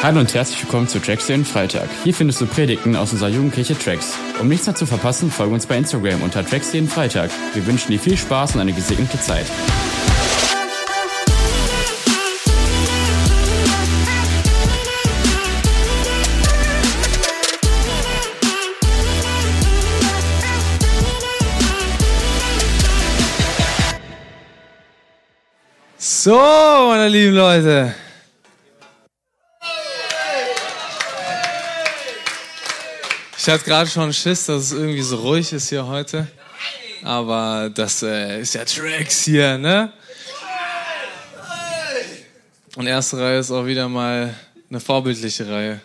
Hallo und herzlich willkommen zu Tracks den Freitag. Hier findest du Predigten aus unserer Jugendkirche Tracks. Um nichts mehr zu verpassen, folge uns bei Instagram unter Tracks jeden Freitag. Wir wünschen dir viel Spaß und eine gesegnete Zeit. So, meine lieben Leute. Ich hatte gerade schon Schiss, dass es irgendwie so ruhig ist hier heute. Aber das äh, ist ja Tracks hier, ne? Und erste Reihe ist auch wieder mal eine vorbildliche Reihe.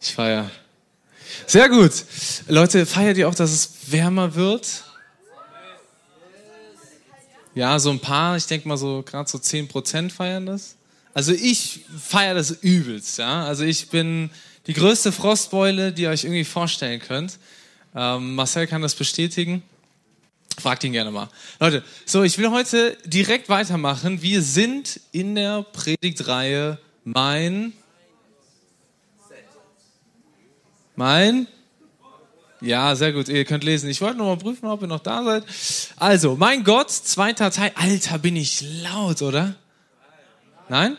Ich feier. Sehr gut. Leute, feiert ihr auch, dass es wärmer wird? Ja, so ein paar, ich denke mal so gerade so 10% feiern das. Also ich feiere das übelst, ja. Also ich bin die größte Frostbeule, die ihr euch irgendwie vorstellen könnt. Ähm, Marcel kann das bestätigen. Fragt ihn gerne mal. Leute, so, ich will heute direkt weitermachen. Wir sind in der Predigtreihe Mein. Mein. Ja, sehr gut. Ihr könnt lesen. Ich wollte noch mal prüfen, ob ihr noch da seid. Also, mein Gott, zweiter Teil. Alter, bin ich laut, oder? Nein?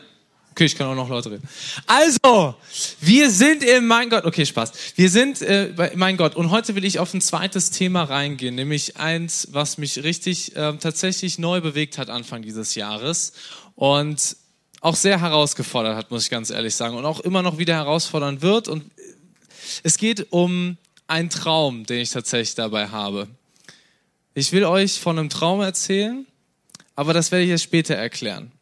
Okay, ich kann auch noch lauter reden. Also, wir sind im Mein Gott. Okay, Spaß. Wir sind äh, bei Mein Gott. Und heute will ich auf ein zweites Thema reingehen, nämlich eins, was mich richtig äh, tatsächlich neu bewegt hat Anfang dieses Jahres und auch sehr herausgefordert hat, muss ich ganz ehrlich sagen, und auch immer noch wieder herausfordern wird. Und es geht um einen Traum, den ich tatsächlich dabei habe. Ich will euch von einem Traum erzählen, aber das werde ich jetzt später erklären.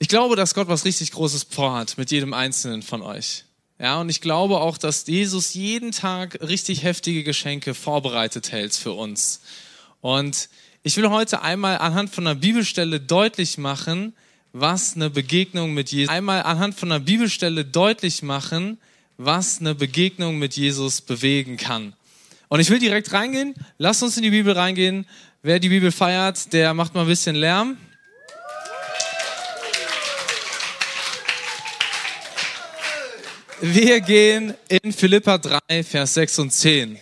Ich glaube, dass Gott was richtig Großes vorhat mit jedem Einzelnen von euch. Ja, und ich glaube auch, dass Jesus jeden Tag richtig heftige Geschenke vorbereitet hält für uns. Und ich will heute einmal anhand von einer Bibelstelle deutlich machen, was eine Begegnung mit Jesus, einmal anhand von einer Bibelstelle deutlich machen, was eine Begegnung mit Jesus bewegen kann. Und ich will direkt reingehen. Lasst uns in die Bibel reingehen. Wer die Bibel feiert, der macht mal ein bisschen Lärm. Wir gehen in Philippa 3, Vers 6 und 10.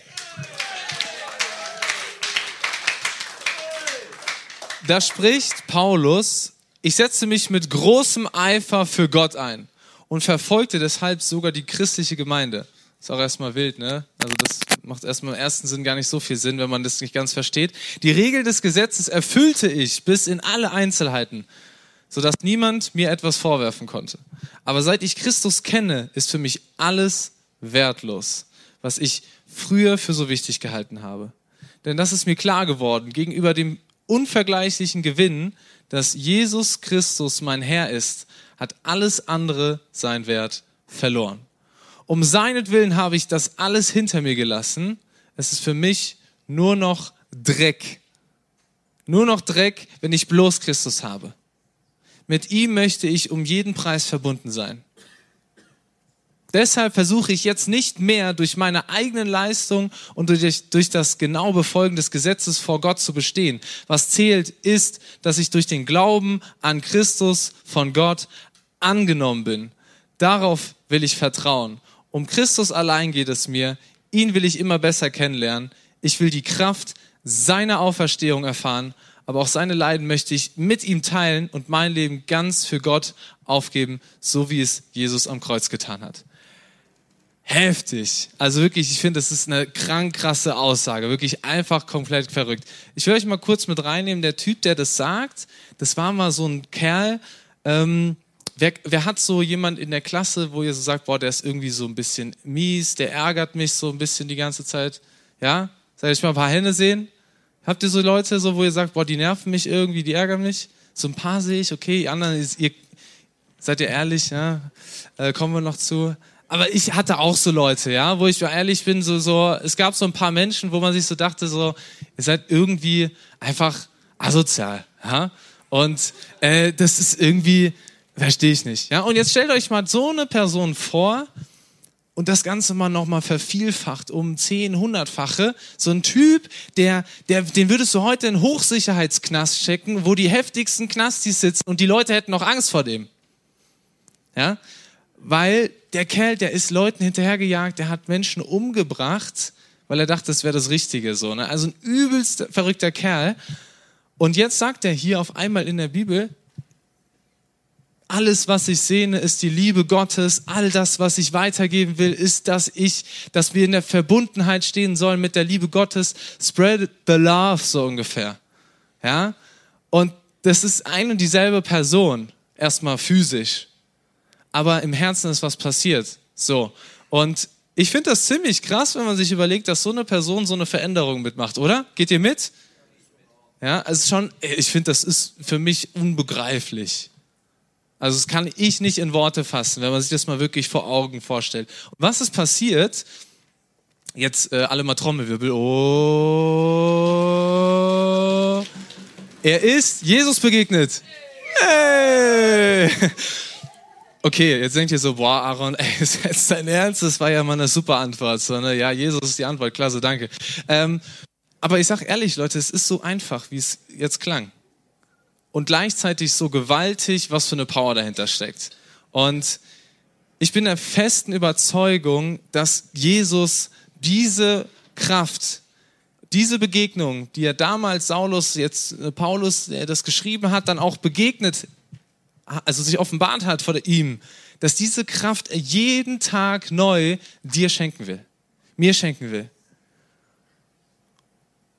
Da spricht Paulus, ich setze mich mit großem Eifer für Gott ein und verfolgte deshalb sogar die christliche Gemeinde. Ist auch erstmal wild, ne? Also das macht erstmal im ersten Sinn gar nicht so viel Sinn, wenn man das nicht ganz versteht. Die Regel des Gesetzes erfüllte ich bis in alle Einzelheiten sodass niemand mir etwas vorwerfen konnte. Aber seit ich Christus kenne, ist für mich alles wertlos, was ich früher für so wichtig gehalten habe. Denn das ist mir klar geworden gegenüber dem unvergleichlichen Gewinn, dass Jesus Christus mein Herr ist, hat alles andere sein Wert verloren. Um seinetwillen habe ich das alles hinter mir gelassen. Es ist für mich nur noch Dreck. Nur noch Dreck, wenn ich bloß Christus habe. Mit ihm möchte ich um jeden Preis verbunden sein. Deshalb versuche ich jetzt nicht mehr durch meine eigenen Leistung und durch, durch das genaue Befolgen des Gesetzes vor Gott zu bestehen. Was zählt, ist, dass ich durch den Glauben an Christus von Gott angenommen bin. Darauf will ich vertrauen. Um Christus allein geht es mir. Ihn will ich immer besser kennenlernen. Ich will die Kraft seiner Auferstehung erfahren aber auch seine Leiden möchte ich mit ihm teilen und mein Leben ganz für Gott aufgeben, so wie es Jesus am Kreuz getan hat. Heftig. Also wirklich, ich finde, das ist eine krank krasse Aussage. Wirklich einfach komplett verrückt. Ich will euch mal kurz mit reinnehmen. Der Typ, der das sagt, das war mal so ein Kerl. Ähm, wer, wer hat so jemand in der Klasse, wo ihr so sagt, boah, der ist irgendwie so ein bisschen mies, der ärgert mich so ein bisschen die ganze Zeit? Ja? Soll ich mal ein paar Hände sehen? Habt ihr so Leute, so, wo ihr sagt, boah, die nerven mich irgendwie, die ärgern mich? So ein paar sehe ich, okay, die anderen, ist, ihr, seid ihr ehrlich, ja? Äh, kommen wir noch zu. Aber ich hatte auch so Leute, ja, wo ich ehrlich bin, so, so, es gab so ein paar Menschen, wo man sich so dachte, so, ihr seid irgendwie einfach asozial, ja? Und äh, das ist irgendwie, verstehe ich nicht, ja? Und jetzt stellt euch mal so eine Person vor, und das Ganze mal nochmal vervielfacht um 10, 100-fache. So ein Typ, der, der, den würdest du heute in Hochsicherheitsknast checken, wo die heftigsten Knastis sitzen und die Leute hätten noch Angst vor dem. Ja? Weil der Kerl, der ist Leuten hinterhergejagt, der hat Menschen umgebracht, weil er dachte, das wäre das Richtige so. Ne? Also ein übelst verrückter Kerl. Und jetzt sagt er hier auf einmal in der Bibel, alles, was ich sehne, ist die Liebe Gottes. All das, was ich weitergeben will, ist, dass ich, dass wir in der Verbundenheit stehen sollen mit der Liebe Gottes. Spread the love, so ungefähr. Ja? Und das ist ein und dieselbe Person. Erstmal physisch. Aber im Herzen ist was passiert. So. Und ich finde das ziemlich krass, wenn man sich überlegt, dass so eine Person so eine Veränderung mitmacht, oder? Geht ihr mit? Ja, also schon, ich finde, das ist für mich unbegreiflich. Also das kann ich nicht in Worte fassen, wenn man sich das mal wirklich vor Augen vorstellt. Was ist passiert? Jetzt äh, alle mal Trommelwirbel. Oh. Er ist Jesus begegnet. Hey. Okay, jetzt denkt ihr so, boah, Aaron, ey, ist jetzt dein Ernst? Das war ja mal eine super Antwort. So, ne? Ja, Jesus ist die Antwort, klasse, danke. Ähm, aber ich sag ehrlich, Leute, es ist so einfach, wie es jetzt klang und gleichzeitig so gewaltig, was für eine Power dahinter steckt. Und ich bin der festen Überzeugung, dass Jesus diese Kraft, diese Begegnung, die er damals Saulus, jetzt äh, Paulus, der das geschrieben hat, dann auch begegnet, also sich offenbart hat vor ihm, dass diese Kraft er jeden Tag neu dir schenken will, mir schenken will.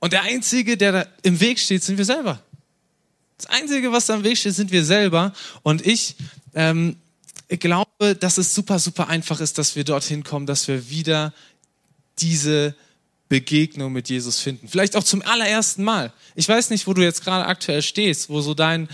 Und der Einzige, der da im Weg steht, sind wir selber. Das Einzige, was da im Weg steht, sind wir selber. Und ich, ähm, ich glaube, dass es super, super einfach ist, dass wir dorthin kommen, dass wir wieder diese Begegnung mit Jesus finden. Vielleicht auch zum allerersten Mal. Ich weiß nicht, wo du jetzt gerade aktuell stehst, wo so dein,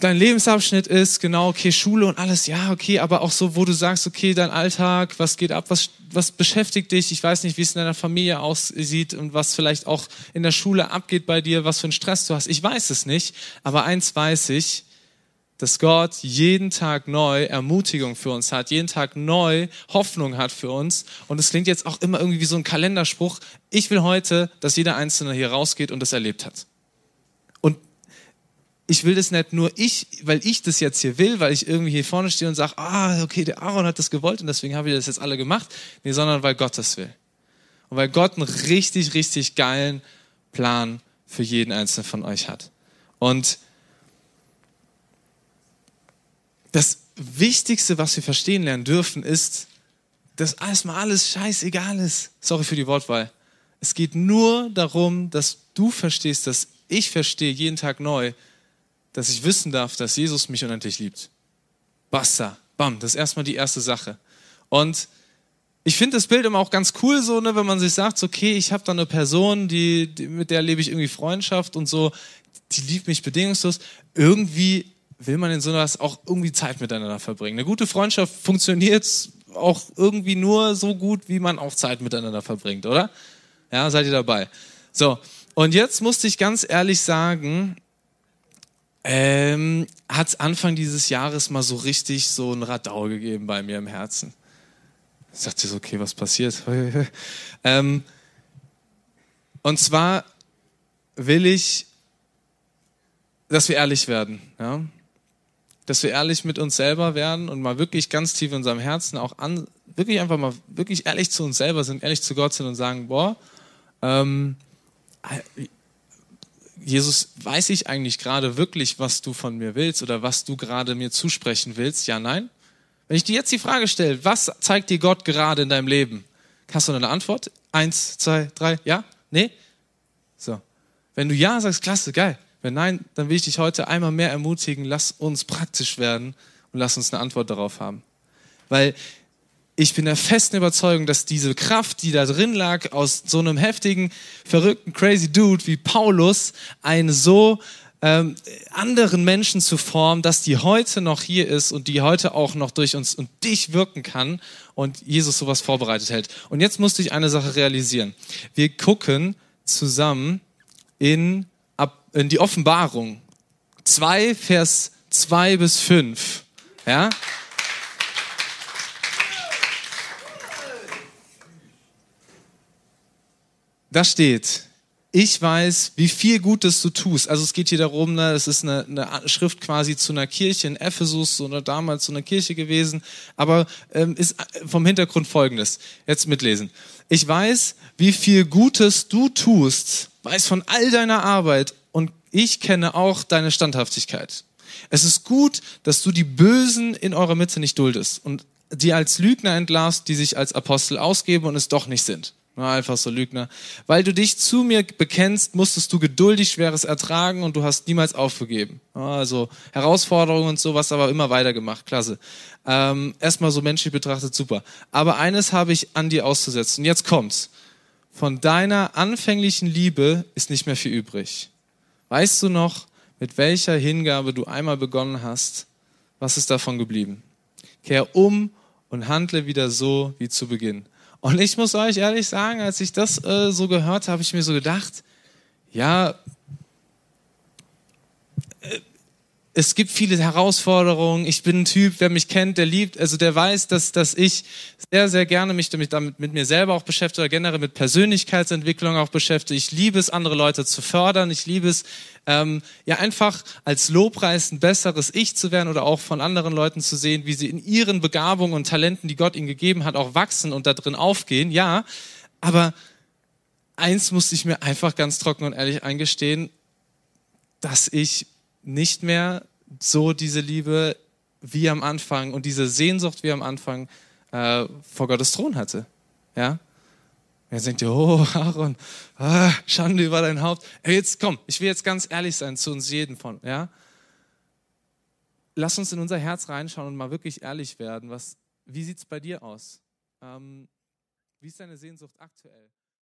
dein Lebensabschnitt ist, genau, okay, Schule und alles, ja, okay, aber auch so, wo du sagst, okay, dein Alltag, was geht ab, was, was beschäftigt dich, ich weiß nicht, wie es in deiner Familie aussieht und was vielleicht auch in der Schule abgeht bei dir, was für einen Stress du hast, ich weiß es nicht, aber eins weiß ich, dass Gott jeden Tag neu Ermutigung für uns hat, jeden Tag neu Hoffnung hat für uns. Und es klingt jetzt auch immer irgendwie wie so ein Kalenderspruch. Ich will heute, dass jeder Einzelne hier rausgeht und das erlebt hat ich will das nicht nur ich, weil ich das jetzt hier will, weil ich irgendwie hier vorne stehe und sage, ah, okay, der Aaron hat das gewollt und deswegen haben wir das jetzt alle gemacht. Nee, sondern weil Gott das will. Und weil Gott einen richtig, richtig geilen Plan für jeden einzelnen von euch hat. Und das Wichtigste, was wir verstehen lernen dürfen, ist, dass erstmal alles scheißegal ist. Sorry für die Wortwahl. Es geht nur darum, dass du verstehst, dass ich verstehe jeden Tag neu, dass ich wissen darf, dass Jesus mich unendlich liebt. Basta. Bam. Das ist erstmal die erste Sache. Und ich finde das Bild immer auch ganz cool, so, ne, wenn man sich sagt, okay, ich habe da eine Person, die, die, mit der lebe ich irgendwie Freundschaft und so, die liebt mich bedingungslos. Irgendwie will man in so etwas auch irgendwie Zeit miteinander verbringen. Eine gute Freundschaft funktioniert auch irgendwie nur so gut, wie man auch Zeit miteinander verbringt, oder? Ja, seid ihr dabei? So, und jetzt musste ich ganz ehrlich sagen, ähm, hat es Anfang dieses Jahres mal so richtig so ein Radau gegeben bei mir im Herzen. Ich dachte so, okay, was passiert? ähm, und zwar will ich, dass wir ehrlich werden, ja? dass wir ehrlich mit uns selber werden und mal wirklich ganz tief in unserem Herzen auch an, wirklich einfach mal wirklich ehrlich zu uns selber sind, ehrlich zu Gott sind und sagen, boah, ähm, Jesus, weiß ich eigentlich gerade wirklich, was du von mir willst oder was du gerade mir zusprechen willst? Ja, nein? Wenn ich dir jetzt die Frage stelle, was zeigt dir Gott gerade in deinem Leben? Hast du eine Antwort? Eins, zwei, drei, ja? Nee? So. Wenn du ja sagst, klasse, geil. Wenn nein, dann will ich dich heute einmal mehr ermutigen, lass uns praktisch werden und lass uns eine Antwort darauf haben. Weil ich bin der festen Überzeugung, dass diese Kraft, die da drin lag, aus so einem heftigen, verrückten, crazy Dude wie Paulus, einen so ähm, anderen Menschen zu formen, dass die heute noch hier ist und die heute auch noch durch uns und dich wirken kann und Jesus sowas vorbereitet hält. Und jetzt musste ich eine Sache realisieren. Wir gucken zusammen in, in die Offenbarung 2, Vers 2 bis 5. Ja? Da steht, ich weiß, wie viel Gutes du tust. Also es geht hier darum, ne, es ist eine, eine Schrift quasi zu einer Kirche in Ephesus oder damals zu einer Kirche gewesen, aber ähm, ist vom Hintergrund folgendes. Jetzt mitlesen. Ich weiß, wie viel Gutes du tust, weiß von all deiner Arbeit und ich kenne auch deine Standhaftigkeit. Es ist gut, dass du die Bösen in eurer Mitte nicht duldest und die als Lügner entlarvst, die sich als Apostel ausgeben und es doch nicht sind. Einfach so Lügner. Weil du dich zu mir bekennst, musstest du geduldig Schweres ertragen und du hast niemals aufgegeben. Also Herausforderungen und sowas, aber immer weitergemacht. Klasse. Ähm, erstmal so menschlich betrachtet super. Aber eines habe ich an dir auszusetzen. Jetzt kommt's. Von deiner anfänglichen Liebe ist nicht mehr viel übrig. Weißt du noch, mit welcher Hingabe du einmal begonnen hast? Was ist davon geblieben? Kehr um und handle wieder so wie zu Beginn. Und ich muss euch ehrlich sagen, als ich das äh, so gehört habe, habe ich mir so gedacht, ja, äh, es gibt viele Herausforderungen. Ich bin ein Typ, wer mich kennt, der liebt, also der weiß, dass, dass ich sehr, sehr gerne mich damit, damit mit mir selber auch beschäftige oder generell mit Persönlichkeitsentwicklung auch beschäftige. Ich liebe es, andere Leute zu fördern. Ich liebe es, ähm, ja einfach als Lobpreis ein besseres Ich zu werden oder auch von anderen Leuten zu sehen, wie sie in ihren Begabungen und Talenten, die Gott ihnen gegeben hat, auch wachsen und da drin aufgehen. Ja, aber eins musste ich mir einfach ganz trocken und ehrlich eingestehen, dass ich nicht mehr so diese Liebe wie am Anfang und diese Sehnsucht wie am Anfang äh, vor Gottes Thron hatte. Ja? Jetzt denkt ihr, oh Aaron, ah, Schande über dein Haupt. Jetzt komm, ich will jetzt ganz ehrlich sein zu uns jeden von, ja? Lass uns in unser Herz reinschauen und mal wirklich ehrlich werden. Was, wie sieht es bei dir aus? Ähm, wie ist deine Sehnsucht aktuell?